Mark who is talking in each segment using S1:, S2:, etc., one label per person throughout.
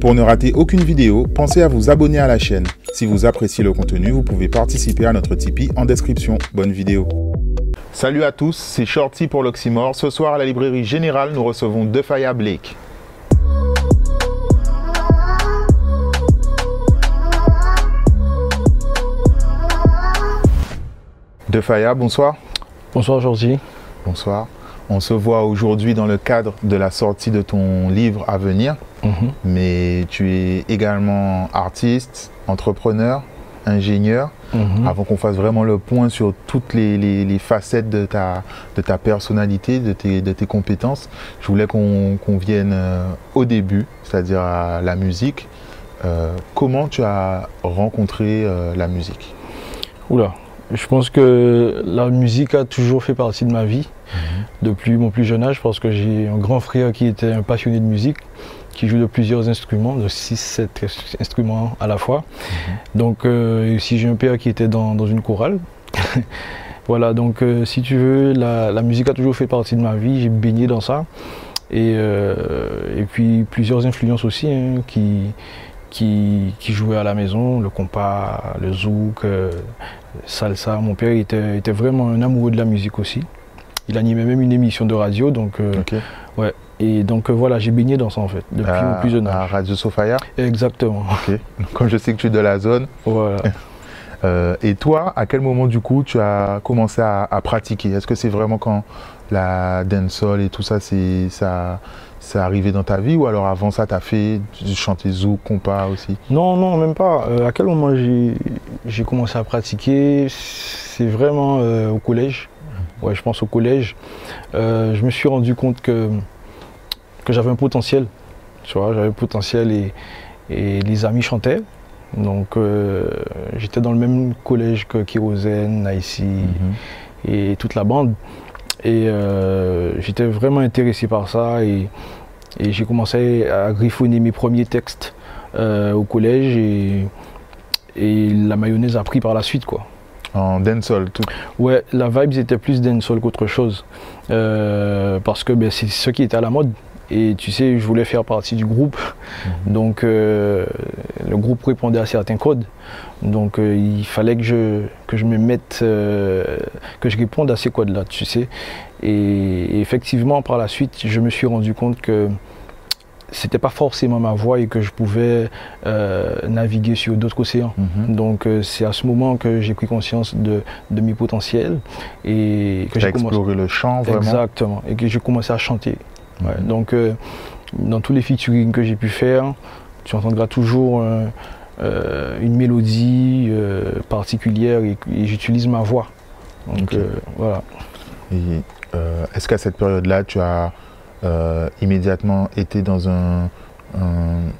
S1: Pour ne rater aucune vidéo, pensez à vous abonner à la chaîne. Si vous appréciez le contenu, vous pouvez participer à notre Tipeee en description. Bonne vidéo. Salut à tous, c'est Shorty pour l'Oxymore. Ce soir à la librairie Générale, nous recevons Defaya Blake. Defaya, bonsoir.
S2: Bonsoir Georgie.
S1: Bonsoir. On se voit aujourd'hui dans le cadre de la sortie de ton livre à venir,
S2: Mhm.
S1: mais tu es également artiste, entrepreneur, ingénieur.
S2: Mhm.
S1: Avant qu'on fasse vraiment le point sur toutes les, les- les facettes de ta, de ta personnalité, de tes, de tes compétences, je voulais qu'on qu'on vienne euh, au début, c'est-à-dire à la musique. Euh, comment tu as rencontré euh, la musique?
S2: Oula, je pense que la musique a toujours fait partie de ma vie depuis mon plus jeune âge parce que j'ai un grand frère qui était un passionné de musique, qui joue de plusieurs instruments, de 6-7 instruments à la fois. Donc euh, aussi j'ai un père qui était dans, dans une chorale. voilà, donc euh, si tu veux, la, la musique a toujours fait partie de ma vie, j'ai baigné dans ça. Et, euh, et puis plusieurs influences aussi hein, qui, qui, qui jouaient à la maison, le compas, le zouk, euh, salsa. Mon père était, était vraiment un amoureux de la musique aussi. Il animait même une émission de radio, donc euh, et donc euh, voilà, j'ai baigné dans ça en fait depuis
S1: à,
S2: mon plus jeune
S1: à
S2: âge.
S1: Radio Sofia.
S2: Exactement.
S1: Ok. Comme je sais que tu es de la zone,
S2: Voilà.
S1: Euh, et toi, à quel moment du coup tu as commencé à, à pratiquer? Est-ce que c'est vraiment quand la dancehall et tout ça, c'est ça, c'est arrivé dans ta vie ou alors avant ça, tu as fait du chanter zouk, compas aussi?
S2: Non, non, même pas. Euh, à quel moment j'ai j'ai commencé à pratiquer? C'est vraiment euh, au collège. Ouais, je pense au collège. Euh, je me suis rendu compte que, que j'avais un potentiel. Tu vois, j'avais un potentiel et, et les amis chantaient. Donc euh, j'étais dans le même collège que Kérosène, Naïsi et toute la bande. Et euh, j'étais vraiment intéressé par ça et, et j'ai commencé à griffonner mes premiers textes au collège et, et la mayonnaise a pris par la suite quoi.
S1: En dancehall, tout.
S2: Ouais, la vibe était plus dancehall qu'autre chose Euh, parce que ben, c'est ce qui était à la mode. Et tu sais, je voulais faire partie du groupe, donc euh, le groupe répondait à certains codes. Donc euh, il fallait que je, que je me mette, que je réponde à ces codes-là, tu sais. Et, et effectivement, par la suite, je me suis rendu compte que c'était pas forcément ma voie et que je pouvais euh, naviguer sur d'autres océans.
S1: Mhm.
S2: Donc euh, c'est à ce moment que j'ai pris conscience de, de mes potentiels et que j'ai commencé.
S1: exploré le chant vraiment?
S2: Exactement. Et que j'ai commencé à chanter. Ouais, donc euh, dans tous les featuring que j'ai pu faire, tu entendras toujours une mélodie particulière et, et j'utilise ma voix. Donc voilà.
S1: Est-ce qu'à cette période-là, tu as immédiatement été dans un, un-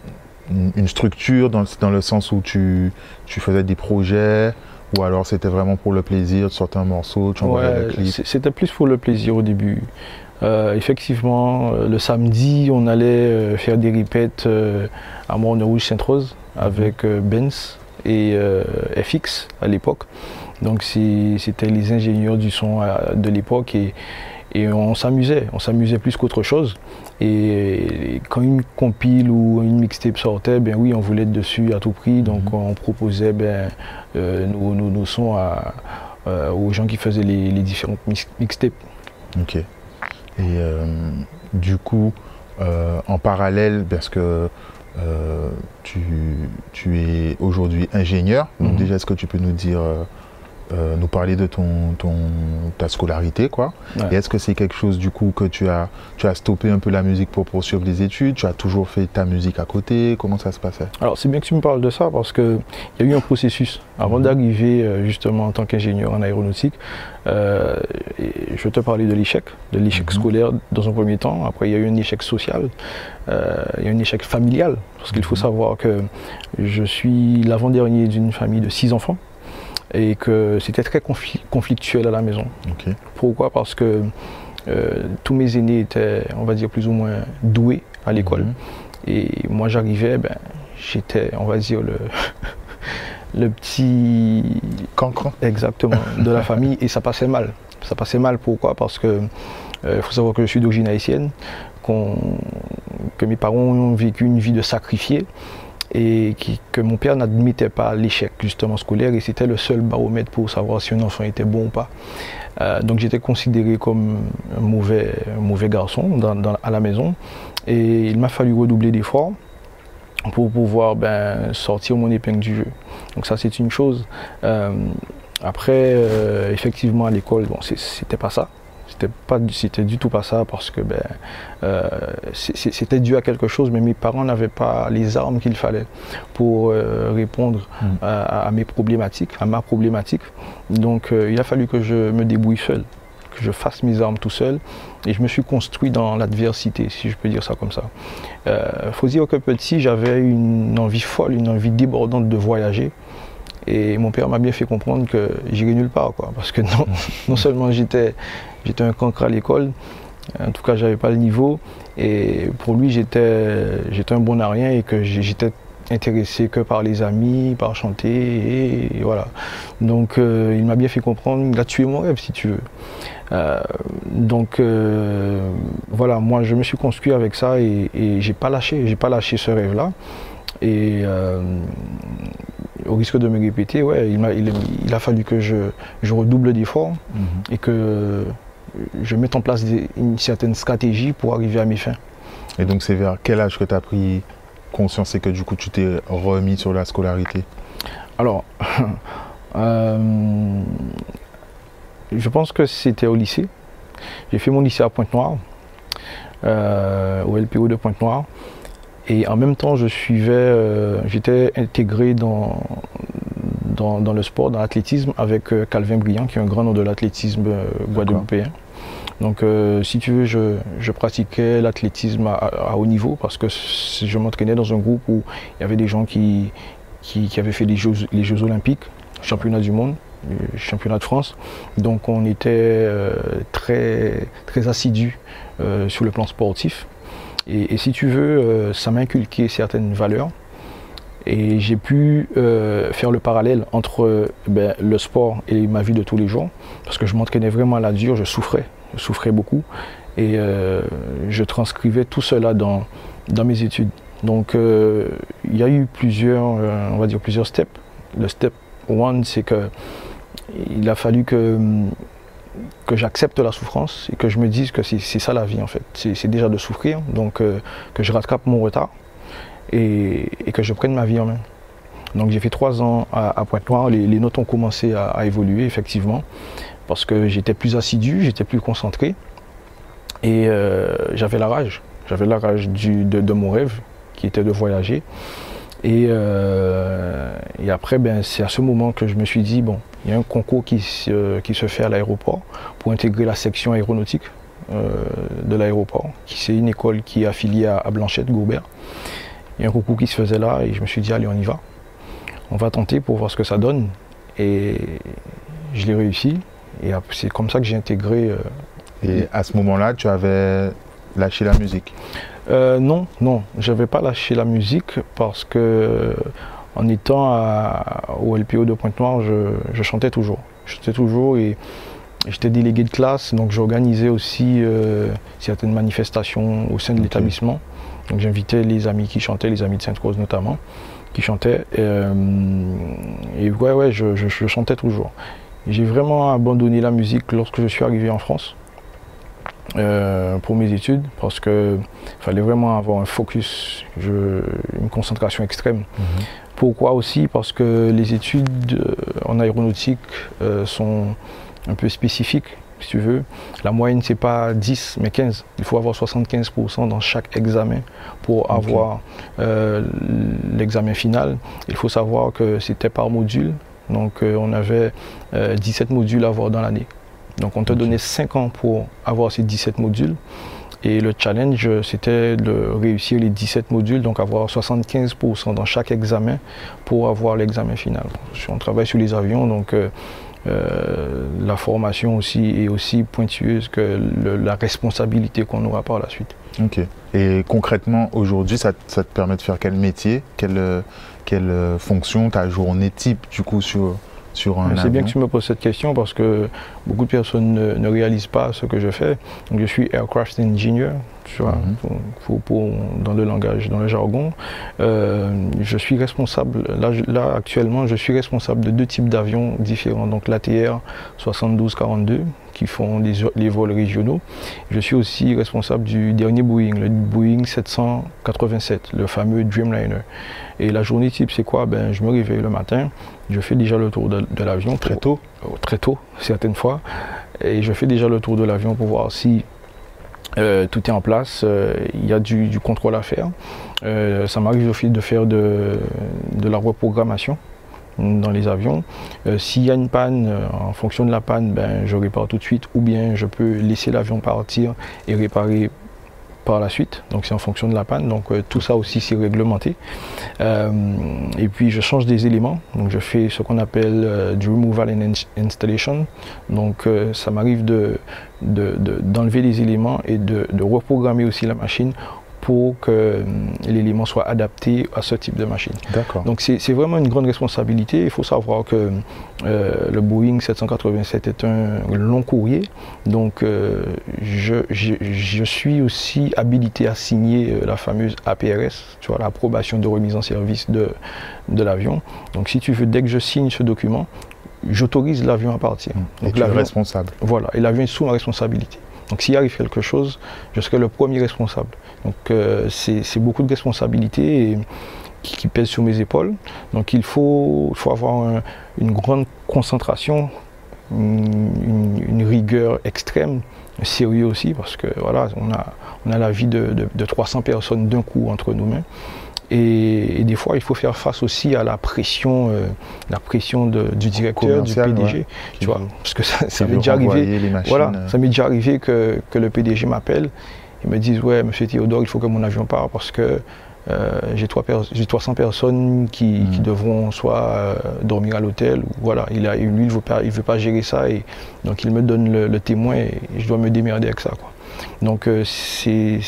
S1: une- structure, dans, dans le sens où tu, tu faisais des projets ou alors c'était vraiment pour le plaisir de sortir un morceau, tu envoyais
S2: Ouais,
S1: le clip?
S2: C'était plus pour le plaisir au début. Euh, effectivement, euh, le samedi, on allait euh, faire des répètes euh, à Morne Rouge Sainte-Rose avec euh, Benz et euh, FX à l'époque. Donc c'était les ingénieurs du son euh, de l'époque et, et on s'amusait, on s'amusait plus qu'autre chose. Et, quand une compile ou une mixtape sortait, ben oui, on voulait être dessus à tout prix, donc
S1: Mhm.
S2: on proposait ben, euh, nos, nos- nos sons à, euh, aux gens qui faisaient les, les différentes mix- mixtapes.
S1: Ok. Et euh, du coup, euh, en parallèle, parce que tu, tu es aujourd'hui ingénieur, donc
S2: Mhm.
S1: déjà, est-ce que tu peux nous dire, euh, nous parler de ton, ton, ta scolarité, quoi
S2: Ouais.
S1: Et est-ce que c'est quelque chose, du coup, que tu as, tu as stoppé un peu la musique pour poursuivre les études? Tu as toujours fait ta musique à côté? Comment ça se passait?
S2: Alors c'est bien que tu me parles de ça parce qu'il y a eu un processus. Avant
S1: Mhm.
S2: d'arriver euh, justement en tant qu'ingénieur en aéronautique, euh, je vais te parler de l'échec, de l'échec
S1: Mhm.
S2: scolaire dans un premier temps. Après il y a eu un échec social, euh, il y a eu un échec familial parce qu'il faut
S1: Mhm.
S2: savoir que je suis l'avant-dernier d'une famille de six enfants et que c'était très confli- conflictuel à la maison. Pourquoi? Parce que euh, tous mes aînés étaient, on va dire, plus ou moins doués à l'école.
S1: Mhm.
S2: Et moi, j'arrivais, ben, j'étais, on va dire, le, le petit.
S1: Cancre
S2: Exactement, de la famille. Et ça passait mal. Ça passait mal, pourquoi? Parce que il faut savoir que je suis d'origine haïtienne, que mes parents ont vécu une vie de sacrifiés et que mon père n'admettait pas l'échec justement scolaire et c'était le seul baromètre pour savoir si un enfant était bon ou pas. Euh, donc j'étais considéré comme un mauvais, mauvais garçon à la maison et il m'a fallu redoubler d'efforts pour pouvoir ben, sortir mon épingle du jeu. Donc ça c'est une chose. Euh, après, euh, effectivement à l'école, bon, c'était pas ça c'était pas c'était du tout pas ça parce que ben euh, c'était dû à quelque chose mais mes parents n'avaient pas les armes qu'il fallait pour euh, répondre mm. à, mes problématiques à ma problématique donc euh, il a fallu que je me débrouille seul que je fasse mes armes tout seul et je me suis construit dans l'adversité si je peux dire ça comme ça il faut dire que petit j'avais une envie folle une envie débordante de voyager et mon père m'a bien fait comprendre que j'irais nulle part, quoi. Parce que non, non seulement j'étais, j'étais un cancre à l'école, en tout cas j'avais pas le niveau, et pour lui j'étais, j'étais un bon à rien et que j'étais intéressé que par les amis, par chanter, et, voilà. Donc euh, il m'a bien fait comprendre, il a tué mon rêve si tu veux. Euh, donc euh, voilà, moi je me suis construit avec ça et, et j'ai pas lâché, j'ai pas lâché ce rêve-là. Et au risque de me répéter, ouais, il, a, il, a fallu que je, redouble d'efforts mhm. et que je mette en place une certaine stratégie pour arriver à mes fins.
S1: Et donc c'est vers quel âge que tu as pris conscience et que du coup tu t'es remis sur la scolarité?
S2: Alors, euh, je pense que c'était au lycée. J'ai fait mon lycée à Pointe-Noire, euh, au LPO de Pointe-Noire. Et en même temps, je suivais, euh, j'étais intégré dans, dans, le sport, dans l'athlétisme, avec euh, Calvin Briand, qui est un grand nom de l'athlétisme euh, guadeloupéen. Donc, si tu veux, je, pratiquais l'athlétisme à, haut niveau parce que je m'entraînais dans un groupe où il y avait des gens qui, qui, avaient fait les Jeux, les Jeux Olympiques, championnat du monde, championnat de France. Donc, on était très, très assidus sur le plan sportif. Et, si tu veux, euh, ça m'a inculqué certaines valeurs. Et j'ai pu euh, faire le parallèle entre ben, le sport et ma vie de tous les jours. Parce que je m'entraînais vraiment à la dure, je souffrais, je souffrais beaucoup. Et euh, je transcrivais tout cela dans, dans mes études. Donc il y a eu plusieurs, on va dire plusieurs steps. Le step one, c'est que il a fallu que que j'accepte la souffrance et que je me dise que c'est ça la vie en fait. C'est déjà de souffrir, donc euh, que je rattrape mon retard et, que je prenne ma vie en main. Donc j'ai fait trois ans à, Pointe-Noire, les, notes ont commencé à, évoluer effectivement, parce que j'étais plus assidu, j'étais plus concentré et euh, j'avais la rage. J'avais la rage de, mon rêve qui était de voyager. Et, euh, et après, ben, c'est à ce moment que je me suis dit, bon, il y a un concours qui se, qui se fait à l'aéroport pour intégrer la section aéronautique euh, de l'aéroport. C'est une école qui est affiliée à, Blanchette Gourbert. Il y a un concours qui se faisait là et je me suis dit, allez, on y va. On va tenter pour voir ce que ça donne. Et je l'ai réussi. Et c'est comme ça que j'ai intégré. Euh,
S1: et à ce moment-là, tu avais lâché la musique?
S2: Euh, Non, non, je n'avais pas lâché la musique parce que en étant au LPO de Pointe-Noire, je, chantais toujours. Je chantais toujours et j'étais délégué de classe, donc j'organisais aussi euh, certaines manifestations au sein de l'établissement. Donc j'invitais les amis qui chantaient, les amis de Sainte-Rose notamment, qui chantaient. Et, euh, ouais, ouais, je, chantais toujours. J'ai vraiment abandonné la musique lorsque je suis arrivé en France. Euh, pour mes études parce qu'il fallait vraiment avoir un focus, une concentration extrême. Mhm. Pourquoi aussi? Parce que les études euh, en aéronautique euh, sont un peu spécifiques, si tu veux. La moyenne, c'est pas 10, mais 15. Il faut avoir 75% dans chaque examen pour avoir euh, l'examen final. Il faut savoir que c'était par module. Donc, on avait 17 modules à avoir dans l'année. Donc, on te donnait 5 ans pour avoir ces 17 modules. Et le challenge, c'était de réussir les 17 modules, donc avoir 75% dans chaque examen pour avoir l'examen final. On travaille sur les avions, donc euh, euh, la formation aussi est aussi pointueuse que la responsabilité qu'on aura par la suite.
S1: Ok. Et concrètement, aujourd'hui, ça, te permet de faire quel métier, quelle, quelle fonction, ta journée type, du coup, sur,
S2: c'est bien que tu me poses cette question parce que beaucoup de personnes ne, réalisent pas ce que je fais. Donc, je suis aircraft engineer, tu vois, mhm. dans le langage, dans le jargon. Euh, je suis responsable, là, là, actuellement, je suis responsable de deux types d'avions différents, donc l'ATR 7242 qui font les, vols régionaux. Je suis aussi responsable du dernier Boeing, le Boeing 787, le fameux Dreamliner. Et la journée type, c'est quoi? Ben, Je me réveille le matin, je fais déjà le tour de, l'avion.
S1: Très tôt
S2: oh, Très tôt, certaines fois. Et je fais déjà le tour de l'avion pour voir si euh, tout est en place, euh, il y a du, contrôle à faire. Euh, ça m'arrive de faire de, de, la reprogrammation dans les avions. S'il y a une panne, en fonction de la panne, ben, je répare tout de suite ou bien je peux laisser l'avion partir et réparer par la suite. Donc c'est en fonction de la panne. Donc euh, tout ça aussi c'est réglementé. Euh, et puis je change des éléments. Donc je fais ce qu'on appelle euh, du removal and installation. Donc ça m'arrive de, d'enlever les éléments et de, reprogrammer aussi la machine pour que euh, l'élément soit adapté à ce type de machine. Donc c'est vraiment une grande responsabilité. Il faut savoir que euh, le Boeing 787 est un long courrier. Donc euh, je, suis aussi habilité à signer la fameuse APRS, tu vois, l'approbation de remise en service de, de l'avion. Donc si tu veux, dès que je signe ce document, j'autorise l'avion à partir.
S1: Donc, et tu es responsable.
S2: Voilà, et l'avion est sous ma responsabilité. Donc s'il arrive quelque chose, je serai le premier responsable. Donc euh, c'est beaucoup de responsabilités qui, pèsent sur mes épaules. Donc il faut, avoir une grande concentration, une, rigueur extrême, sérieux aussi, parce que voilà, on a, la vie de, de 300 personnes d'un coup entre nos mains. Et, des fois, il faut faire face aussi à la pression, euh, la pression du directeur, du PDG. Tu vois, parce que ça, m'est déjà arrivé. voilà, euh. ça m'est déjà arrivé que, le PDG m'appelle et me dise ouais, Monsieur Théodore, il faut que mon avion parte parce que euh, j'ai 300 personnes qui, hmm. devront soit dormir à l'hôtel. Voilà, il a, lui, il ne veut, pas, veut pas gérer ça. Et, donc il me donne le, le témoin et je dois me démerder avec ça. Quoi. Donc euh, c'est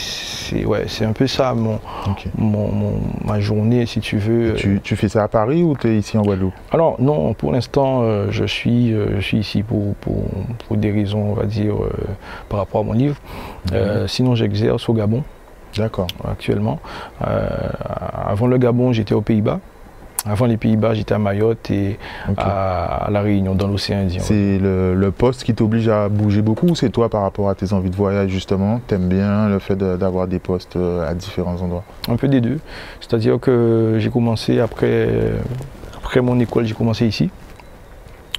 S2: ouais, un peu ça mon, ma journée, si tu veux.
S1: Tu, tu fais ça à Paris ou tu es ici en Guadeloupe?
S2: Alors non, pour l'instant, euh, je, suis, euh, je suis ici pour, pour, pour, des raisons, on va dire, par rapport à mon livre. Sinon, j'exerce au Gabon.
S1: D'accord.
S2: Actuellement. avant le Gabon, j'étais aux Pays-Bas. Avant les Pays-Bas, j'étais à Mayotte et à, La Réunion, dans l'océan Indien.
S1: C'est le, poste qui t'oblige à bouger beaucoup ou c'est toi par rapport à tes envies de voyage justement? T'aimes bien le fait d'avoir des postes euh, à différents endroits?
S2: Un peu des deux. C'est-à-dire que j'ai commencé après, après mon école, j'ai commencé ici.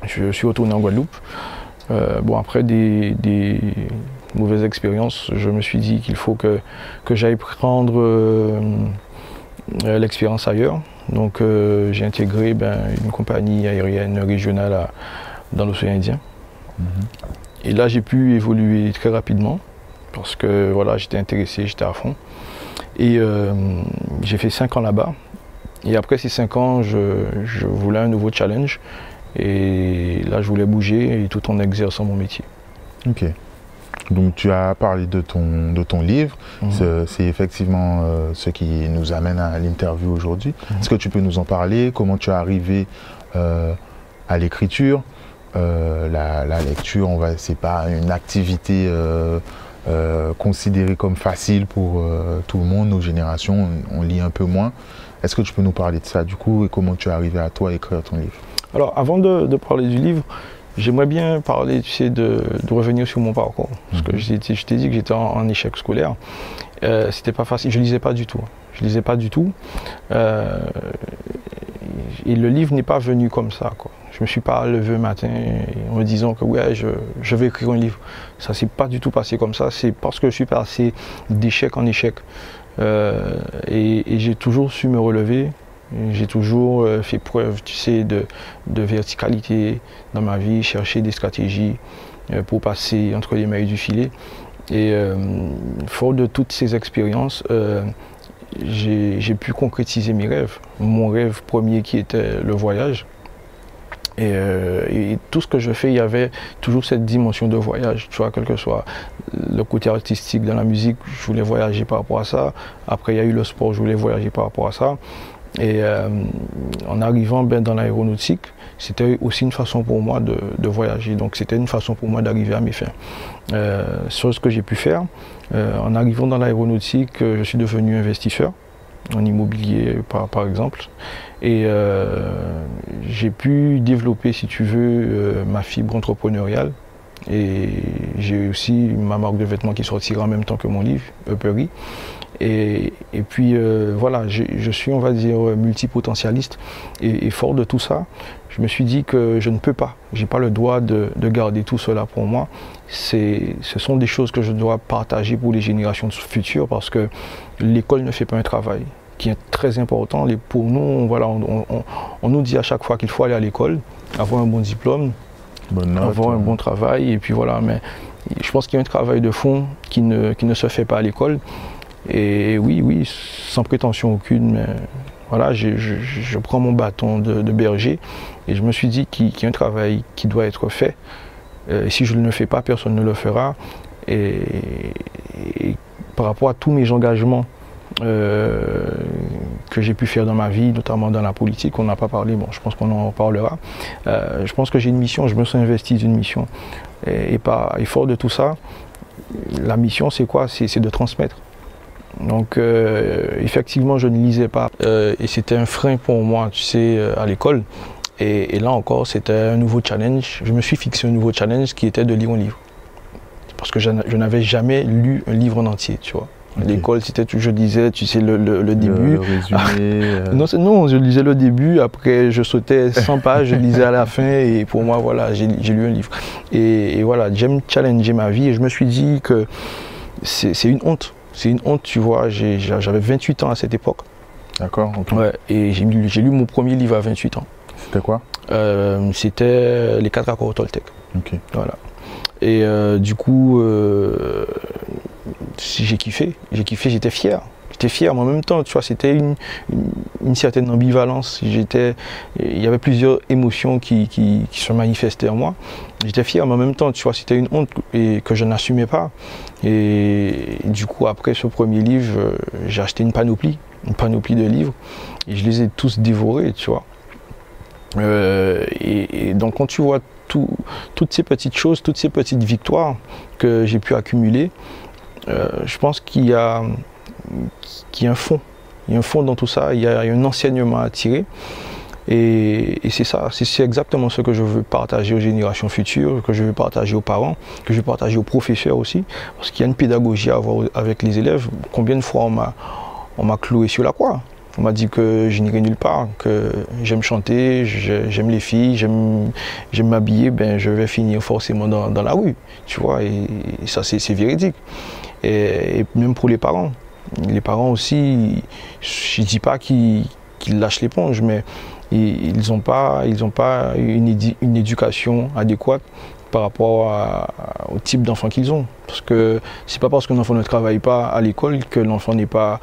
S2: Je suis retourné en Guadeloupe. Euh, bon, après des, mauvaises expériences, je me suis dit qu'il faut que, que j'aille prendre euh, l'expérience ailleurs. Donc euh, j'ai intégré ben, une compagnie aérienne régionale dans l'océan Indien. Mhm. Et là j'ai pu évoluer très rapidement parce que voilà, j'étais intéressé, j'étais à fond. Et euh, j'ai fait cinq ans là-bas. Et après ces cinq ans, je, je, voulais un nouveau challenge. Et là, je voulais bouger et tout en exerçant mon métier.
S1: Ok. Donc tu as parlé de ton, de ton livre, mhm. c'est effectivement euh, ce qui nous amène à l'interview aujourd'hui. Mhm. Est-ce que tu peux nous en parler? Comment tu es arrivé euh, à l'écriture? Euh, la, lecture, ce n'est pas une activité considérée comme facile pour tout le monde, nos générations, on, lit un peu moins. Est-ce que tu peux nous parler de ça du coup et comment tu es arrivé à toi à écrire ton livre?
S2: Alors avant de parler du livre, J'aimerais bien parler, tu sais, de, revenir sur mon parcours. Parce que mhm. je, t'ai dit que j'étais en, échec scolaire. Euh, c'était pas facile. Je lisais pas du tout. Je lisais pas du tout. Euh, et le livre n'est pas venu comme ça. Quoi. Je me suis pas levé un matin en me disant que ouais, je, vais écrire un livre. Ça s'est pas du tout passé comme ça. C'est parce que je suis passé d'échec en échec. Euh, et j'ai toujours su me relever. J'ai toujours euh, fait preuve, tu sais, de, verticalité dans ma vie, chercher des stratégies euh, pour passer entre les mailles du filet. Et euh, fort de toutes ces expériences, j'ai pu concrétiser mes rêves. Mon rêve premier qui était le voyage. Et, tout ce que je fais, il y avait toujours cette dimension de voyage, tu vois, quel que soit le côté artistique dans la musique, je voulais voyager par rapport à ça. Après, il y a eu le sport, je voulais voyager par rapport à ça. Et en arrivant ben, dans l'aéronautique, c'était aussi une façon pour moi de, voyager. Donc c'était une façon pour moi d'arriver à mes fins. sur ce que j'ai pu faire, en arrivant dans l'aéronautique, je suis devenu investisseur en immobilier par, par exemple. Et j'ai pu développer, si tu veux, ma fibre entrepreneuriale et j'ai aussi ma marque de vêtements qui sortira en même temps que mon livre, Uppery. Et, et puis euh, voilà, je suis, on va dire, multipotentialiste. Et, fort de tout ça, je me suis dit que je ne peux pas, je n'ai pas le droit de, garder tout cela pour moi. Ce sont des choses que je dois partager pour les générations futures parce que l'école ne fait pas un travail qui est très important. Pour nous, voilà, on nous dit à chaque fois qu'il faut aller à l'école, avoir un bon diplôme, avoir un bon travail. Et puis voilà, mais je pense qu'il y a un travail de fond qui ne, qui ne se fait pas à l'école. Et oui, oui, sans prétention aucune, mais voilà, je, prends mon bâton de, berger et je me suis dit qu'il y a un travail qui doit être fait. Euh, si je ne le fais pas, personne ne le fera. Et, et par rapport à tous mes engagements euh, que j'ai pu faire dans ma vie, notamment dans la politique. On n'a pas parlé, bon, je pense qu'on en parlera. Euh, je pense que j'ai une mission, je me suis investi d'une mission. Et, pas, fort de tout ça, la mission, c'est quoi? C'est de transmettre. Donc, euh, effectivement, je ne lisais pas. et c'était un frein pour moi, tu sais, à l'école. Et, et, là encore, c'était un nouveau challenge. Je me suis fixé un nouveau challenge qui était de lire un livre. Parce que je n'avais jamais lu un livre en entier, tu vois. L'école, c'était je disais, tu sais, le, début.
S1: Euh.
S2: non, non, je lisais le début, après je sautais 100 pages, je lisais à la fin, et pour moi, voilà, j'ai lu un livre. Et, voilà, j'aime challenger ma vie, et je me suis dit que c'est une honte. C'est une honte, tu vois, j'avais 28 ans à cette époque.
S1: D'accord,
S2: Ouais, et j'ai lu, mon premier livre à 28 ans.
S1: C'était quoi?
S2: Euh, C'était Les quatre accords Toltec.
S1: Ok.
S2: Voilà. Et euh, du coup, j'ai kiffé, j'ai kiffé, j'étais fier. J'étais fier, mais en même temps, tu vois, c'était une, certaine ambivalence. J'étais, il y avait plusieurs émotions qui, se manifestaient en moi. J'étais fier, mais en même temps, tu vois, c'était une honte et que je n'assumais pas. Et, du coup, après ce premier livre, j'ai acheté une panoplie, une panoplie de livres, et je les ai tous dévorés, tu vois. Euh, et, donc, quand tu vois toutes ces petites choses, toutes ces petites victoires que j'ai pu accumuler, euh, je pense qu'il y, a, un fond. Il y a un fond dans tout ça, il y a, un enseignement à tirer. Et, c'est ça, c'est exactement ce que je veux partager aux générations futures, que je veux partager aux parents, que je veux partager aux professeurs aussi, parce qu'il y a une pédagogie à avoir avec les élèves. Combien de fois on m'a cloué sur la croix? On m'a dit que je n'irai nulle part, que j'aime chanter, j'aime les filles, j'aime m'habiller, ben je vais finir forcément dans, la rue, tu vois, et ça c'est véridique et, même pour les parents. Les parents aussi, je ne dis pas qu'ils lâchent l'éponge, mais ils n'ont pas, ils pas une, éducation adéquate par rapport au type d'enfant qu'ils ont. Parce que c'est pas parce qu'un enfant ne travaille pas à l'école que l'enfant n'est pas,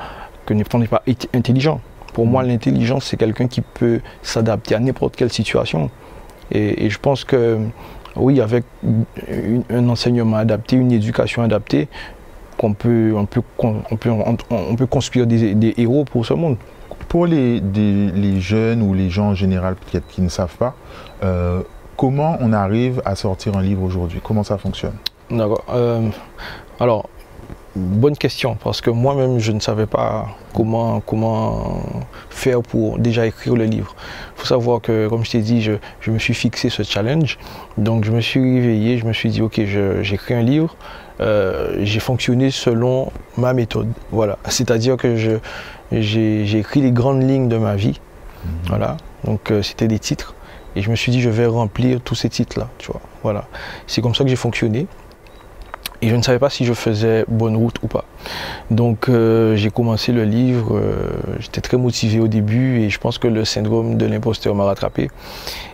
S2: pas intelligent. Pour moi, l'intelligence, c'est quelqu'un qui peut s'adapter à n'importe quelle situation. Et, je pense que oui, avec un enseignement adapté, une éducation adaptée, qu'on peut, on peut, on peut, on peut construire des, héros pour ce monde.
S1: Pour les, les, jeunes ou les gens en général qui ne savent pas, euh, comment on arrive à sortir un livre aujourd'hui? Comment ça fonctionne?
S2: D'accord. Euh, alors, bonne question, parce que moi-même, je ne savais pas comment, comment faire pour déjà écrire le livre. Il faut savoir que, comme je t'ai dit, je, je, me suis fixé ce challenge. Donc, je me suis réveillé, je me suis dit, OK, j'écris un livre. Euh, j'ai fonctionné selon ma méthode. Voilà. C'est-à-dire que j'ai écrit les grandes lignes de ma vie. Mhm. Voilà. Donc, euh, c'était des titres. Et je me suis dit, je vais remplir tous ces titres-là. Tu vois. Voilà. C'est comme ça que j'ai fonctionné. Et je ne savais pas si je faisais bonne route ou pas. Donc euh, j'ai commencé le livre, j'étais très motivé au début et je pense que le syndrome de l'imposteur m'a rattrapé.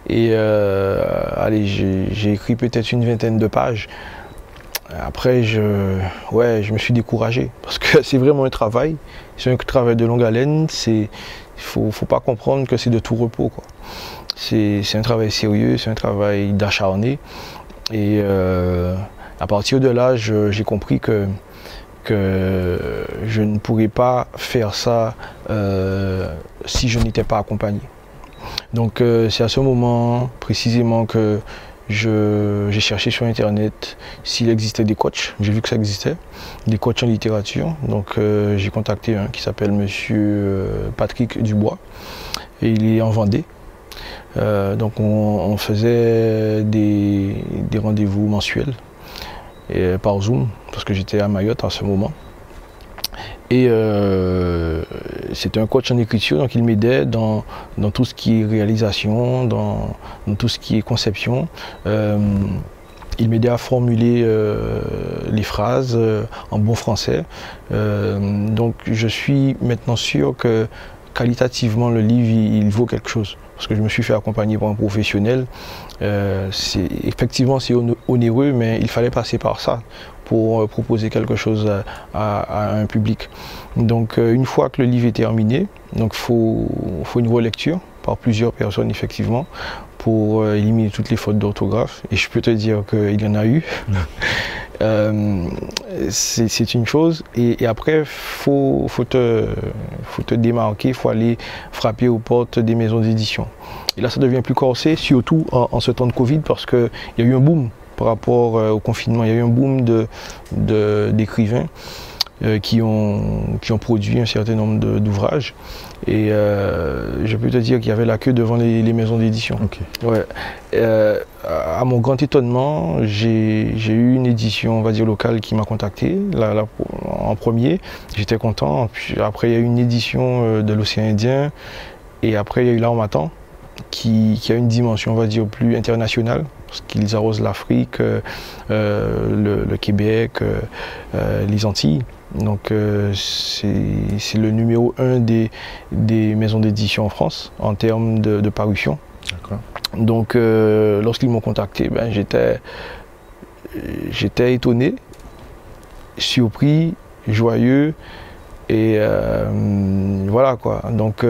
S2: Et allez, j'ai écrit peut-être une vingtaine de pages. Après, je, ouais, je me suis découragé parce que c'est vraiment un travail. C'est un travail de longue haleine. Il faut, faut, pas comprendre que c'est de tout repos. C'est un travail sérieux, c'est un travail d'acharné. Et euh, à partir de là, j'ai compris que, que je ne pourrais pas faire ça si je n'étais pas accompagné. Donc c'est à ce moment précisément que j'ai cherché sur internet s'il existait des coachs. J'ai vu que ça existait, des coachs en littérature. Donc euh, j'ai contacté un qui s'appelle Monsieur euh, Patrick Dubois et il est en Vendée. Euh, donc on, faisait des, des rendez-vous mensuels et par Zoom parce que j'étais à Mayotte à ce moment. Et euh, c'était un coach en écriture, donc il m'aidait dans, dans, tout ce qui est réalisation, dans, tout ce qui est conception. Euh, il m'aidait à formuler euh, les phrases en bon français. donc je suis maintenant sûr que qualitativement le livre il, vaut quelque chose parce que je me suis fait accompagner par un professionnel. effectivement c'est onéreux mais il fallait passer par ça pour euh, proposer quelque chose à, un public. Donc euh, une fois que le livre est terminé, il faut, faut une relecture par plusieurs personnes effectivement pour euh, éliminer toutes les fautes d'orthographe. Et je peux te dire qu'il y en a eu. c'est une chose. Et, après, il faut, faut, te, faut te démarquer, il faut aller frapper aux portes des maisons d'édition. Et là, ça devient plus corsé, surtout en, en ce temps de Covid, parce qu'il y a eu un boom par rapport euh, au confinement. Il y a eu un boom d'écrivains de, euh, qui, ont, qui ont produit un certain nombre d'ouvrages. Et euh, je peux te dire qu'il y avait la queue devant les, maisons d'édition. Ouais. à mon grand étonnement, j'ai eu une édition, on va dire, locale qui m'a contacté en premier. J'étais content. Puis après, il y a eu une édition de l'océan Indien. Et après, il y a eu l'Armatan qui, qui, a une dimension, on va dire, plus internationale qu'ils arrosent l'Afrique, euh, euh, le, Québec, euh, les Antilles. Donc c'est le numéro un des, des maisons d'édition en France en termes de, parution. Donc lorsqu'ils m'ont contacté, ben, j'étais étonné, surpris, joyeux et voilà quoi. Donc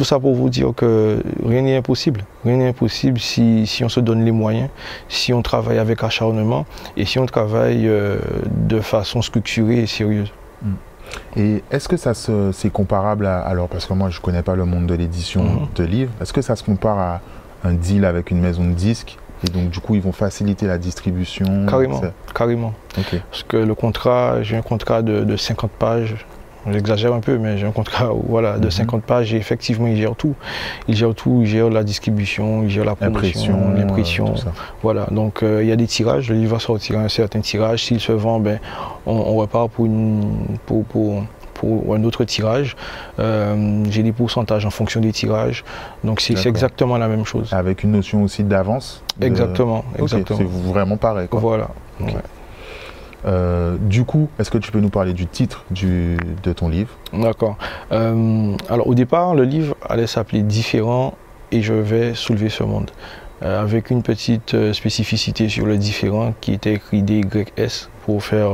S2: tout ça pour vous dire que rien n'est impossible. Rien n'est impossible si, on se donne les moyens, si on travaille avec acharnement et si on travaille euh, de façon structurée et sérieuse. Hmm.
S1: Et est-ce que ça c'est comparable à, alors parce que moi je ne connais pas le monde de l'édition mhm. de livres, est-ce que ça se compare à un deal avec une maison de disques et donc du coup ils vont faciliter la distribution
S2: Carrément, carrément. Parce que le contrat, j'ai un contrat de 50 pages J'exagère un peu, mais j'ai un contrat voilà, de 50 mhm. pages et effectivement, il gère tout. Il gère tout, il gère la distribution, il gère la promotion, l'impression. voilà, donc euh, il y a des tirages, le livre va sortir un certain tirage. S'il se vend, ben, on, repart pour, une, pour, pour, pour, un autre tirage. Euh, j'ai des pourcentages en fonction des tirages. Donc c'est exactement la même chose.
S1: Avec une notion aussi d'avance
S2: Exactement, exactement.
S1: c'est vraiment pareil.
S2: Voilà.
S1: Euh, du coup, est-ce que tu peux nous parler du titre de ton livre?
S2: D'accord. Euh, alors au départ, le livre allait s'appeler Différent et je vais soulever ce monde. Euh, avec une petite spécificité sur le différent qui était écrit DYS pour faire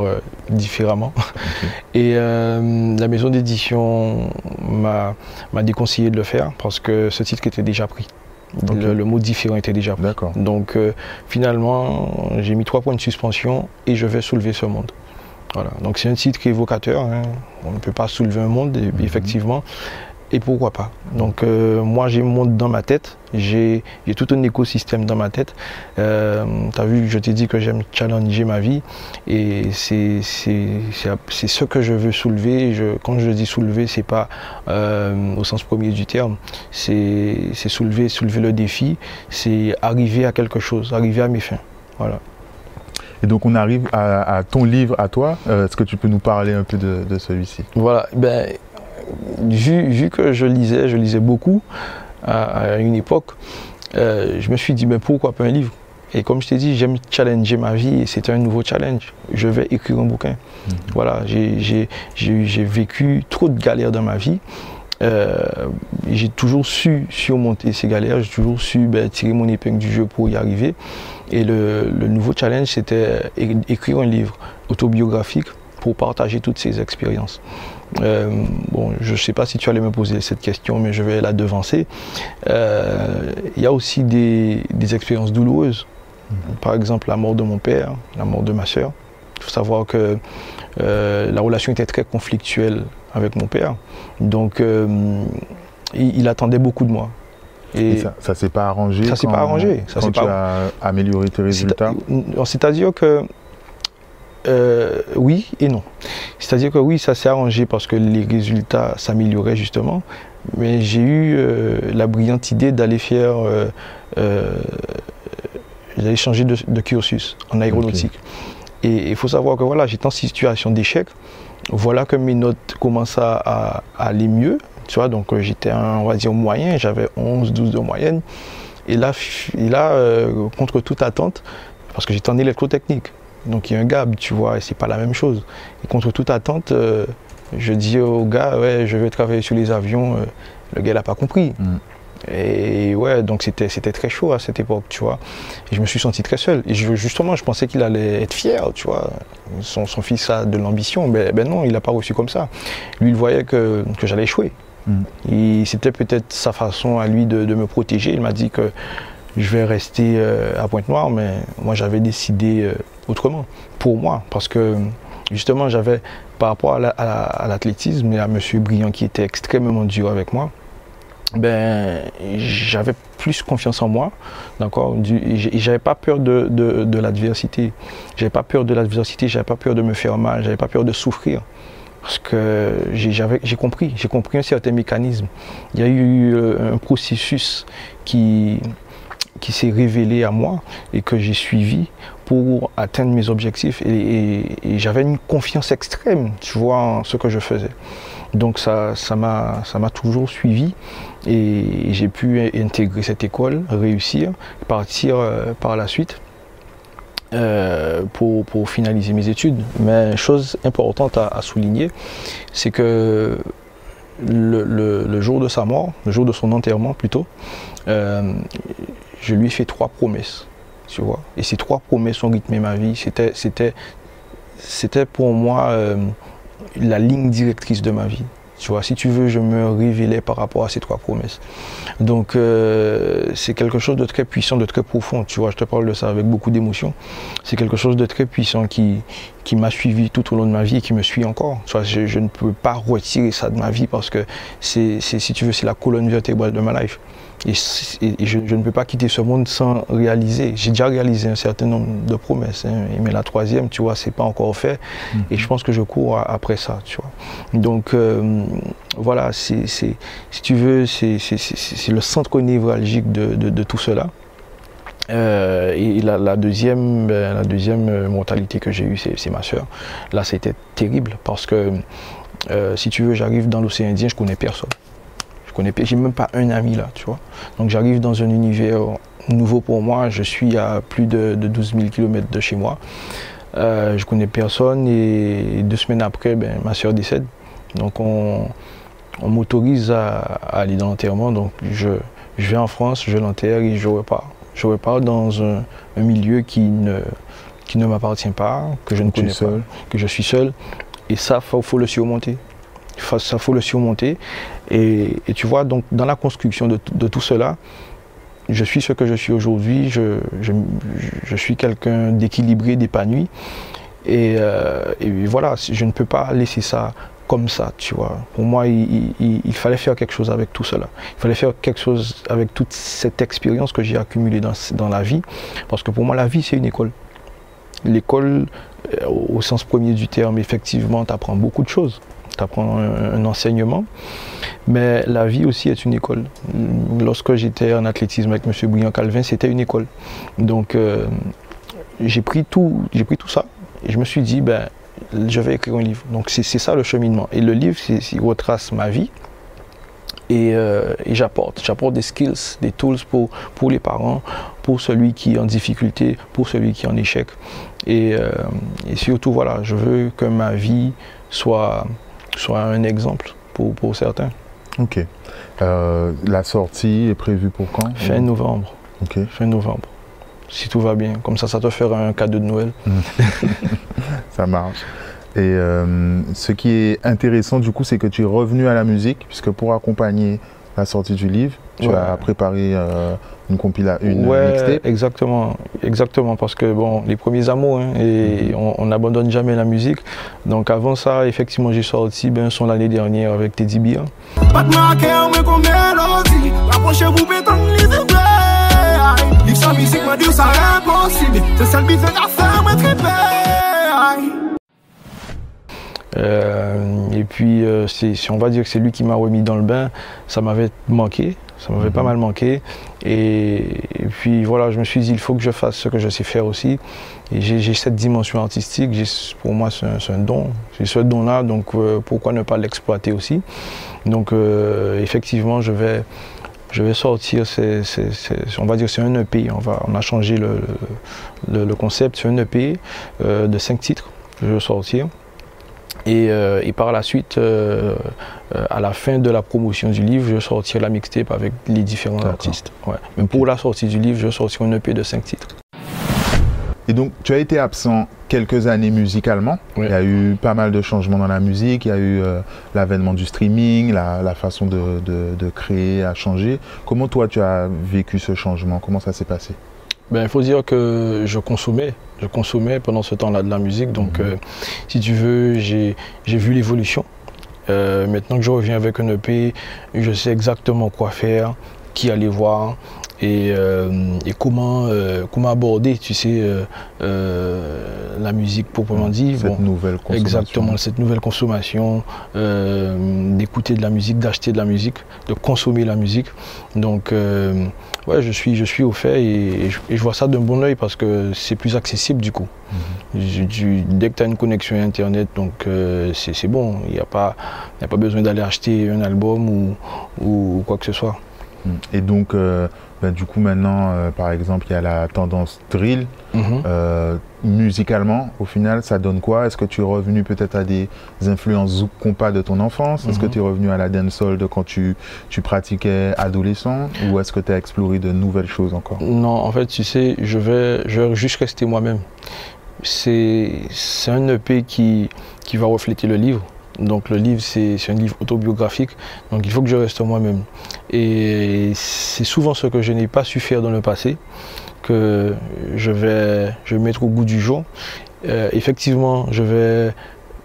S2: différemment. Et la maison d'édition m'a déconseillé de le faire parce que ce titre était déjà pris. Le, mot différent était déjà pris. Donc euh, finalement, j'ai mis trois points de suspension et je vais soulever ce monde. Voilà. Donc c'est un titre qui est évocateur. Hein. On ne peut pas soulever un monde, mhm. effectivement et pourquoi pas. Donc euh, moi j'ai mon monde dans ma tête, j'ai tout un écosystème dans ma tête. Euh, tu as vu, je t'ai dit que j'aime challenger ma vie et c'est ce que je veux soulever. Je, quand je dis soulever, c'est pas euh, au sens premier du terme, c'est soulever, soulever le défi, c'est arriver à quelque chose, arriver à mes fins. Voilà.
S1: Et donc on arrive à, ton livre à toi. Est-ce que tu peux nous parler un peu de, de celui-ci?
S2: Voilà. Ben, vu, que je lisais, je lisais beaucoup à, une époque, euh, je me suis dit, mais pourquoi pas un livre? Et comme je t'ai dit, j'aime challenger ma vie et c'était un nouveau challenge. Je vais écrire un bouquin. Mhm. Voilà, j'ai vécu trop de galères dans ma vie. Euh, j'ai toujours su surmonter ces galères, j'ai toujours su ben, tirer mon épingle du jeu pour y arriver. Et le nouveau challenge, c'était écrire un livre autobiographique pour partager toutes ces expériences. Euh, bon, je ne sais pas si tu allais me poser cette question, mais je vais la devancer. Euh, il y a aussi des, expériences douloureuses. Mhm. Par exemple, la mort de mon père, la mort de ma soeur. Il faut savoir que la relation était très conflictuelle avec mon père. Donc, il, attendait beaucoup de moi.
S1: Et, ça, ne s'est pas arrangé
S2: Ça s'est pas arrangé. Ça
S1: quand tu as amélioré tes résultats?
S2: C'est-à-dire que euh, oui et non. C'est-à-dire que oui, ça s'est arrangé parce que les résultats s'amélioraient justement, mais j'ai eu euh, la brillante idée d'aller faire, euh, d'aller changer de, cursus en aéronautique. Et il faut savoir que voilà, j'étais en situation d'échec. Voilà que mes notes commencent à, aller mieux. Tu vois, donc j'étais on va dire moyen, j'avais 11, 12 de moyenne. Et là, et là contre toute attente, parce que j'étais en électrotechnique. Donc il y a un gap, tu vois, et c'est pas la même chose. Et contre toute attente, euh, je dis au gars, ouais, je veux travailler sur les avions. Euh, le gars n'a pas compris. Mm. Et ouais, donc c'était, c'était très chaud à cette époque, tu vois. Et je me suis senti très seul. Et justement, je pensais qu'il allait être fier, tu vois. Son, fils a de l'ambition, mais ben non, il n'a pas reçu comme ça. Lui, il voyait que, j'allais échouer. Mm. Et c'était peut-être sa façon à lui de, de me protéger. Il m'a dit que je vais rester euh, à Pointe-Noire, mais moi j'avais décidé autrement, pour moi, parce que justement j'avais, par rapport à l'athlétisme et à M. Briand qui était extrêmement dur avec moi, ben, j'avais plus confiance en moi, d'accord j'avais pas peur de, de, de l'adversité. J'avais pas peur de l'adversité, j'avais pas peur de me faire mal, j'avais pas peur de souffrir. Parce que j'ai compris, j'ai compris un certain mécanisme. Il y a eu euh, un processus qui, qui s'est révélé à moi et que j'ai suivi pour atteindre mes objectifs. Et, j'avais une confiance extrême, tu vois, en ce que je faisais. Donc ça m'a ça toujours suivi et j'ai pu intégrer cette école, réussir, partir euh, par la suite. Euh, pour, pour, finaliser mes études. Mais chose importante à, souligner, c'est que le, le, jour de sa mort, le jour de son enterrement plutôt, euh, je lui ai fait trois promesses, tu vois. Et ces trois promesses ont rythmé ma vie. C'était, c'était, c'était pour moi euh, la ligne directrice de ma vie. Tu vois, si tu veux, je me révélais par rapport à ces trois promesses. Donc, euh, c'est quelque chose de très puissant, de très profond. Tu vois, je te parle de ça avec beaucoup d'émotion. C'est quelque chose de très puissant qui, qui m'a suivi tout au long de ma vie et qui me suit encore. Tu je ne peux pas retirer ça de ma vie parce que c'est, si tu veux, c'est la colonne vertébrale de ma life. Et, je, ne peux pas quitter ce monde sans réaliser. J'ai déjà réalisé un certain nombre de promesses, hein, mais la troisième, tu vois, c'est pas encore fait. Mhm. Et je pense que je cours après ça, tu vois. Donc euh, voilà, c'est, si tu veux, c'est le centre névralgique de, tout cela. Euh, et la, deuxième, ben, la deuxième mortalité que j'ai eue, c'est ma soeur. Là, c'était terrible parce que, euh, si tu veux, j'arrive dans l'océan Indien, je connais personne connais j'ai même pas un ami là, tu vois. Donc j'arrive dans un univers nouveau pour moi, je suis à plus de, 12 000 km de chez moi. Euh, je connais personne et deux semaines après, ben, ma soeur décède. Donc on, m'autorise à, aller dans l'enterrement. Donc je, vais en France, je l'enterre et je repars. Je repars dans un, milieu qui ne, qui ne m'appartient pas, que je ne connais pas, que je suis seul. Et ça, il faut le surmonter ça faut le surmonter. Et, tu vois, donc dans la construction de, tout cela, je suis ce que je suis aujourd'hui, je, suis quelqu'un d'équilibré, d'épanoui. Et, euh, et, voilà, je ne peux pas laisser ça comme ça, tu vois. Pour moi, il, fallait faire quelque chose avec tout cela. Il fallait faire quelque chose avec toute cette expérience que j'ai accumulée dans, dans, la vie. Parce que pour moi, la vie, c'est une école. L'école, euh, au sens premier du terme, effectivement, tu apprends beaucoup de choses tu apprends un, enseignement. Mais la vie aussi est une école. Lorsque j'étais en athlétisme avec M. Bouillon Calvin, c'était une école. Donc euh, j'ai pris, tout, pris tout ça et je me suis dit, ben, je vais écrire un livre. Donc c'est ça le cheminement. Et le livre, il retrace ma vie. Euh, et, j'apporte. J'apporte des skills, des tools pour, pour les parents, pour celui qui est en difficulté, pour celui qui est en échec. Et, euh, et surtout, voilà, je veux que ma vie soit, soit un exemple pour, pour certains.
S1: Ok. Euh, la sortie est prévue pour quand?
S2: Fin novembre. Ok. Fin novembre. Si tout va bien. Comme ça, ça te fera un cadeau de Noël.
S1: ça marche. Et euh, ce qui est intéressant du coup, c'est que tu es revenu à la musique, puisque pour accompagner la sortie du livre, tu as préparé une compilation, une
S2: ouais,
S1: mixtape.
S2: exactement, exactement, parce que bon, les premiers amours, hein, et mhm. on n'abandonne jamais la musique. Donc avant ça, effectivement, j'ai sorti ben son l'année dernière avec Teddy Bia. Euh, et puis, euh, si on va dire que c'est lui qui m'a remis dans le bain, ça m'avait manqué, ça m'avait pas mhm. mal manqué. Et, puis voilà, je me suis dit, il faut que je fasse ce que je sais faire aussi. Et j'ai cette dimension artistique, pour moi c'est un, don, j'ai ce don-là, donc euh, pourquoi ne pas l'exploiter aussi? Donc effectivement, je vais, je vais sortir, on va dire c'est un EP, on, va, on a changé le, le, concept, c'est un EP de cinq titres que je vais sortir. Euh, et, par la suite, euh, euh, à la fin de la promotion du livre, je sortirai la mixtape avec les différents artistes. Mais pour la sortie du livre, je sortirai un EP de 5 titres.
S1: Et donc, tu as été absent quelques années musicalement. Il y a eu pas mal de changements dans la musique. Il y a eu l'avènement du streaming, la, façon de, de, créer a changé. Comment toi, tu as vécu ce changement? Comment ça s'est passé?
S2: Ben, il faut dire que je consommais, je consommais pendant ce temps-là de la musique. Donc, mhm. euh, si tu veux, j'ai vu l'évolution. Euh, maintenant que je reviens avec un EP, je sais exactement quoi faire, qui aller voir, et, euh, comment, euh, comment aborder, tu sais, euh, la musique proprement dit.
S1: Cette nouvelle consommation.
S2: Exactement, cette nouvelle consommation, d'écouter de la musique, d'acheter de la musique, de consommer la musique. Donc, ouais, je suis, je suis au fait et, je, vois ça d'un bon oeil parce que c'est plus accessible du coup. Mhm. dès que tu as une connexion Internet, donc c'est bon, il n'y a, pas, a pas besoin d'aller acheter un album ou, ou quoi que ce soit.
S1: Et donc, ben, du coup, maintenant, euh, par exemple, il y a la tendance drill. Mhm. Euh, musicalement, au final, ça donne quoi? Est-ce que tu es revenu peut-être à des influences zouk compas de ton enfance? Est-ce que mhm. tu es revenu à la dancehall de quand tu, tu pratiquais adolescent? Ou est-ce que tu as exploré de nouvelles choses encore?
S2: Non, en fait, tu sais, je vais, je vais juste rester moi-même. C'est un EP qui, qui va refléter le livre. Donc le livre, c'est un livre autobiographique, donc il faut que je reste moi-même. Et c'est souvent ce que je n'ai pas su faire dans le passé, que je vais, je mettre au goût du jour. Euh, effectivement, je vais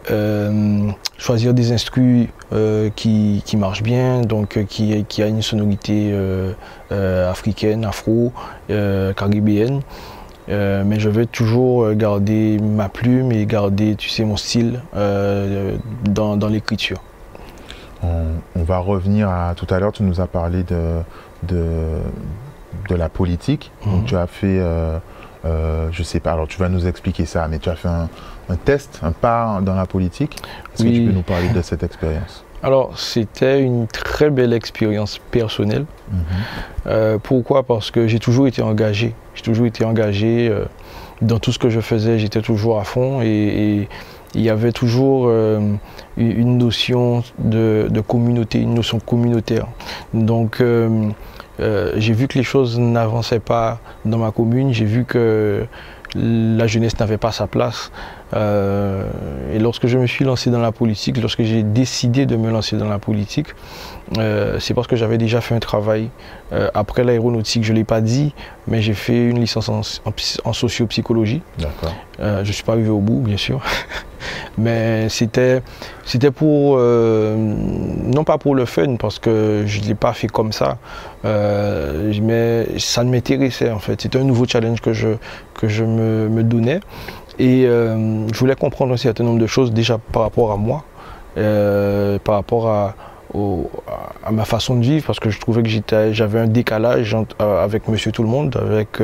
S2: euh, choisir des instruments euh, qui, marchent bien, donc qui, qui a une sonorité africaine, afro, caribéenne. Euh, mais je vais toujours euh, garder ma plume et garder, tu sais, mon style euh, dans, l'écriture.
S1: On, va revenir à tout à l'heure, tu nous as parlé de, de, la politique. Donc mhm. tu as fait, je sais pas, alors tu vas nous expliquer ça, mais tu as fait un, test, un pas dans la politique. Est-ce que tu peux nous parler de cette expérience?
S2: Alors, c'était une très belle expérience personnelle. Mhm. Euh, pourquoi? Parce que j'ai toujours été engagé. J'ai toujours été engagé euh, dans tout ce que je faisais. J'étais toujours à fond et, il y avait toujours euh, une notion de, communauté, une notion communautaire. Donc, j'ai vu que les choses n'avançaient pas dans ma commune. J'ai vu que la jeunesse n'avait pas sa place. Euh, et lorsque je me suis lancé dans la politique, lorsque j'ai décidé de me lancer dans la politique, euh, c'est parce que j'avais déjà fait un travail. Euh, après l'aéronautique, je ne l'ai pas dit, mais j'ai fait une licence en, en, sociopsychologie. je ne suis pas arrivé au bout, bien sûr. mais c'était, c'était pour, non pas pour le fun, parce que je ne l'ai pas fait comme ça, mais ça m'intéressait en fait. C'était un nouveau challenge que je, que je me, me donnais. Et euh, je voulais comprendre un certain nombre de choses déjà par rapport à moi, euh, par rapport à, ma façon de vivre, parce que je trouvais que j'avais un décalage euh, avec Monsieur Tout le Monde, avec,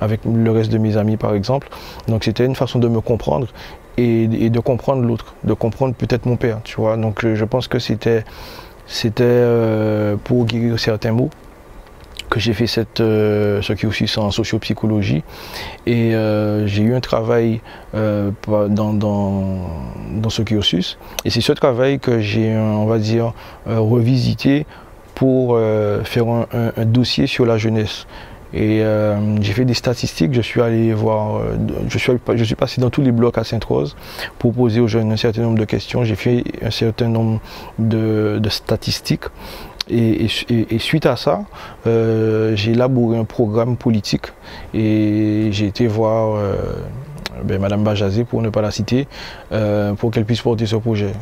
S2: avec le reste de mes amis par exemple. Donc c'était une façon de me comprendre et, de comprendre l'autre, de comprendre peut-être mon père, tu vois. Donc je pense que c'était c'était pour guérir certains mots que j'ai fait cette, euh, ce qui en sociopsychologie. Et euh, j'ai eu un travail euh, dans, dans, ce cursus. Et c'est ce travail que j'ai, on va dire, revisité pour faire un, dossier sur la jeunesse. Et j'ai fait des statistiques, je suis allé voir, je, suis, je suis passé dans tous les blocs à Sainte-Rose pour poser aux jeunes un certain nombre de questions. J'ai fait un certain nombre de statistiques Et, suite à ça, j'ai élaboré un programme politique et j'ai été voir ben, Madame Bajazé, pour ne pas la citer, pour qu'elle puisse porter ce projet.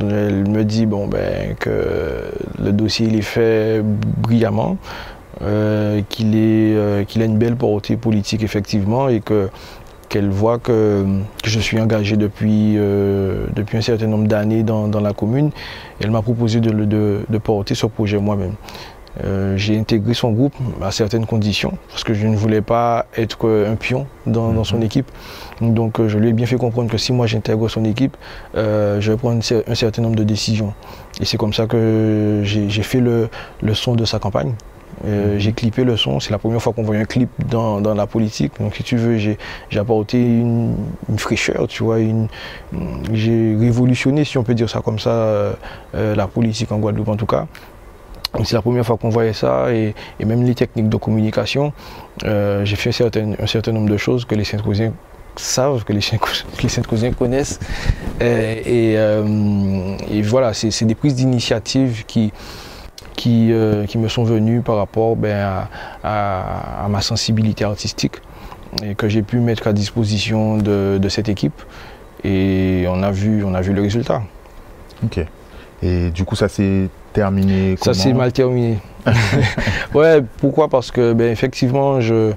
S2: Elle me dit bon, ben, que le dossier il est fait brillamment, euh, qu'il euh, qu'il a une belle portée politique effectivement et que qu'elle voit que, je suis engagé depuis, euh, depuis un certain nombre d'années dans, la commune. Elle m'a proposé de, de, porter ce projet moi-même. j'ai intégré son groupe à certaines conditions parce que je ne voulais pas être un pion dans, son mhm. équipe. Donc je lui ai bien fait comprendre que si moi j'intègre son équipe, je vais prendre un certain nombre de décisions. Et c'est comme ça que j'ai fait le, le son de sa campagne. Euh, j'ai clippé le son, c'est la première fois qu'on voit un clip dans, la politique. Donc si tu veux, j'ai apporté une, fraîcheur, tu vois, j'ai révolutionné, si on peut dire ça comme ça, euh, euh, la politique en Guadeloupe en tout cas. C'est la première fois qu'on voyait ça et, même les techniques de communication. j'ai fait un certain, nombre de choses que les saint savent, que les saint connaissent. Et, et voilà, c'est des prises d'initiative qui, euh, qui, me sont venus par rapport ben, à, ma sensibilité artistique et que j'ai pu mettre à disposition de, cette équipe. Et on a vu, on a vu le résultat.
S1: Ok. Et du coup, ça s'est terminé
S2: Ça s'est mal terminé. ouais, pourquoi? Parce que, ben, effectivement, je,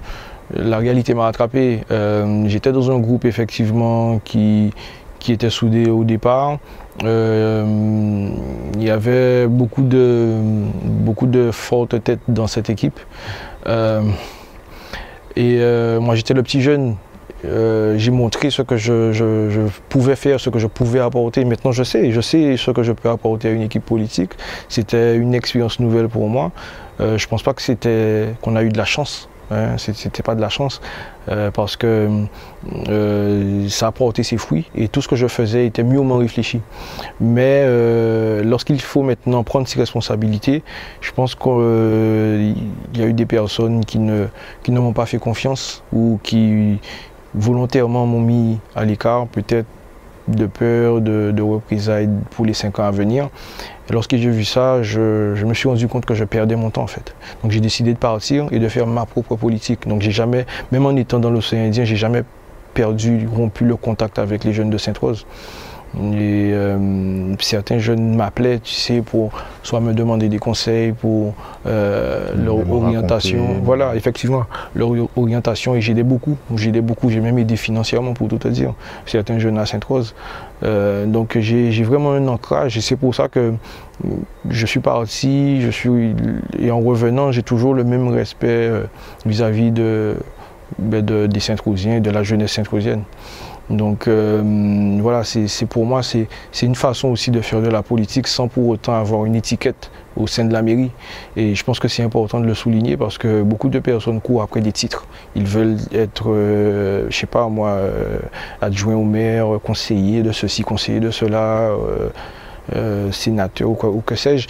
S2: la réalité m'a rattrapé. Euh, j'étais dans un groupe, effectivement, qui, qui était soudé au départ. Euh, il y avait beaucoup de, beaucoup de fortes têtes dans cette équipe. Euh, et euh, moi j'étais le petit jeune. j'ai montré ce que je, pouvais faire, ce que je pouvais apporter. Maintenant je sais, je sais ce que je peux apporter à une équipe politique. C'était une expérience nouvelle pour moi. je ne pense pas que c'était qu'on a eu de la chance Hein, C'était pas de la chance euh, parce que euh, ça a porté ses fruits et tout ce que je faisais était mûrement réfléchi. Mais euh, lorsqu'il faut maintenant prendre ses responsabilités, je pense qu'il y a eu des personnes qui ne, qui ne m'ont pas fait confiance ou qui volontairement m'ont mis à l'écart, peut-être de peur de, de représailles pour les cinq ans à venir. Lorsque j'ai vu ça, je, me suis rendu compte que je perdais mon temps en fait. Donc j'ai décidé de partir et de faire ma propre politique. Donc j'ai jamais, même en étant dans l'océan Indien, j'ai jamais perdu, rompu le contact avec les jeunes de Sainte-Rose. Et euh, certains jeunes m'appelaient, tu sais, pour soit me demander des conseils pour euh, leur orientation. Voilà, effectivement, leur orientation. Et j'aidais beaucoup. J'aidais beaucoup. J'ai même aidé financièrement pour tout te dire. Certains jeunes à Sainte-Rose. Euh, donc j'ai vraiment un ancrage. Et c'est pour ça que je suis parti. Je suis, et en revenant, j'ai toujours le même respect vis-à-vis de, ben, de, des Saint-Rosiens, de la jeunesse saint-rosienne. Donc euh, voilà, c'est pour moi, c'est une façon aussi de faire de la politique sans pour autant avoir une étiquette au sein de la mairie. Et je pense que c'est important de le souligner parce que beaucoup de personnes courent après des titres. Ils veulent être, euh, je sais pas moi, euh, adjoint au maire, conseiller de ceci, conseiller de cela, sénateur ou, quoi, ou que sais-je.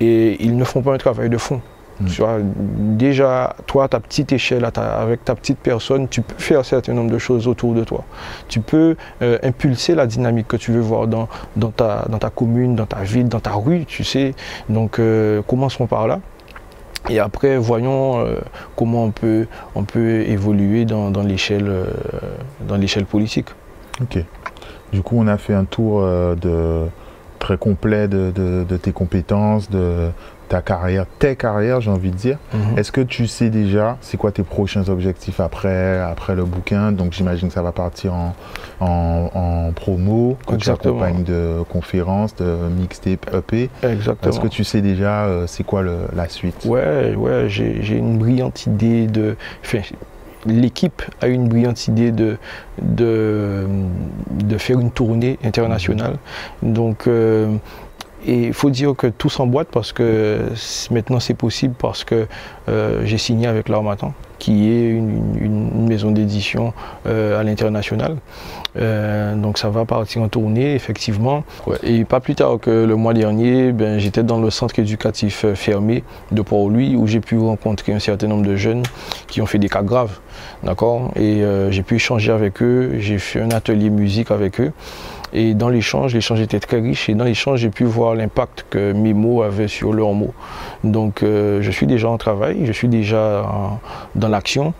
S2: Et ils ne font pas un travail de fond. Mm. Tu vois, déjà, toi, à ta petite échelle, avec ta petite personne, tu peux faire un certain nombre de choses autour de toi. Tu peux euh, impulser la dynamique que tu veux voir dans, dans, ta, dans ta commune, dans ta ville, dans ta rue, tu sais. Donc, euh, commençons par là. Et après, voyons euh, comment on peut, on peut évoluer dans, dans l'échelle politique.
S1: Ok. Du coup, on a fait un tour de, très complet de, de tes compétences, de, ta carrière, tes carrières, j'ai envie de dire. Mhm. Est-ce que tu sais déjà c'est quoi tes prochains objectifs après, après le bouquin? Donc j'imagine que ça va partir en, en, promo, que tu accompagnes de conférences, de mixtape EP.
S2: Exactement.
S1: Est-ce que tu sais déjà euh, c'est quoi la suite?
S2: Ouais, ouais, j'ai une brillante idée de. Enfin, L'équipe a une brillante idée de, de, de, faire une tournée internationale. Donc, euh, et il faut dire que tout s'emboîte parce que maintenant c'est possible parce que euh, j'ai signé avec l'Armatan, qui est une, maison d'édition euh, à l'international. Euh, donc ça va partir en tournée, effectivement. Et pas plus tard que le mois dernier, ben, j'étais dans le centre éducatif fermé de Port-Louis où j'ai pu rencontrer un certain nombre de jeunes qui ont fait des cas graves. D'accord? Et j'ai pu échanger avec eux, j'ai fait un atelier musique avec eux. Et dans l'échange, l'échange était très riche. Et dans l'échange, j'ai pu voir l'impact que mes mots avaient sur leurs mots. Donc, euh, je suis déjà en travail, je suis déjà dans l'action.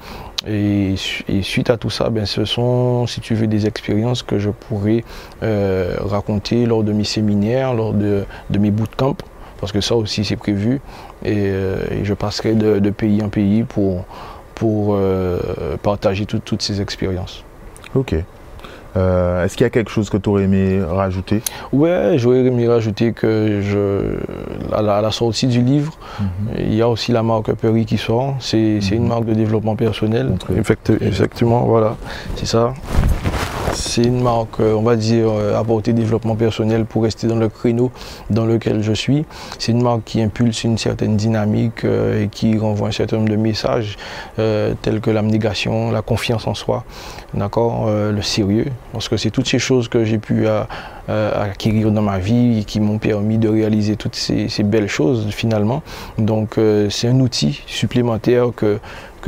S2: Et, suite à tout ça, ben, ce sont, si tu veux, des expériences que je pourrais euh, raconter lors de mes séminaires, lors de, mes bootcamps, parce que ça aussi c'est prévu. Et, euh, je passerai de, pays en pays pour, pour partager toutes ces expériences.
S1: Ok. Euh, est-ce qu'il y a quelque chose que tu aurais aimé rajouter?
S2: Ouais, j'aurais aimé rajouter que je, à, la, sortie du livre, mhm. il y a aussi la marque Perry qui sort. C'est une mhm. marque de développement personnel. Effectivement, voilà, c'est ça. C'est une marque, euh, on va dire, euh, apporter développement personnel pour rester dans le créneau dans lequel je suis. C'est une marque qui impulse une certaine dynamique euh, et qui renvoie un certain nombre de messages tels que l'abnégation, la confiance en soi, d'accord, le sérieux. Parce que c'est toutes ces choses que j'ai pu acquérir dans ma vie et qui m'ont permis de réaliser toutes ces belles choses finalement. Donc c'est un outil supplémentaire que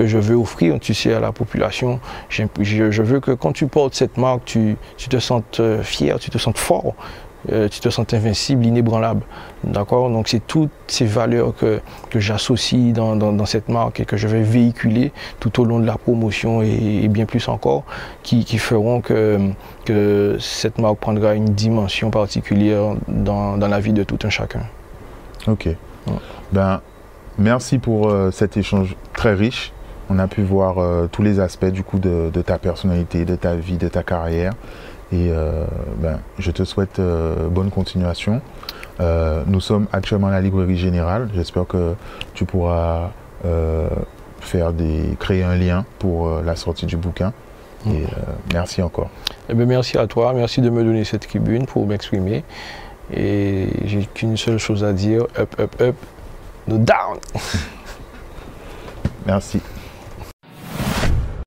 S2: que je veux offrir, tu sais, à la population. Je, veux que quand tu portes cette marque, tu, te sentes euh, fier, tu te sentes fort, euh, tu te sentes invincible, inébranlable. D'accord? Donc c'est toutes ces valeurs que, j'associe dans, cette marque et que je vais véhiculer tout au long de la promotion et, bien plus encore, qui, feront que, que cette marque prendra une dimension particulière dans, la vie de tout un chacun.
S1: Ok. Ben, merci pour euh, cet échange très riche on a pu voir euh, tous les aspects du coup de, ta personnalité, de ta vie, de ta carrière. Et euh, ben, je te souhaite euh, bonne continuation. nous sommes actuellement à la librairie générale. J'espère que tu pourras faire des, créer un lien pour la sortie du bouquin. Et merci encore.
S2: Eh ben, merci à toi, merci de me donner cette tribune pour m'exprimer. Et j'ai qu'une seule chose à dire, up, up, up, no down.
S1: merci.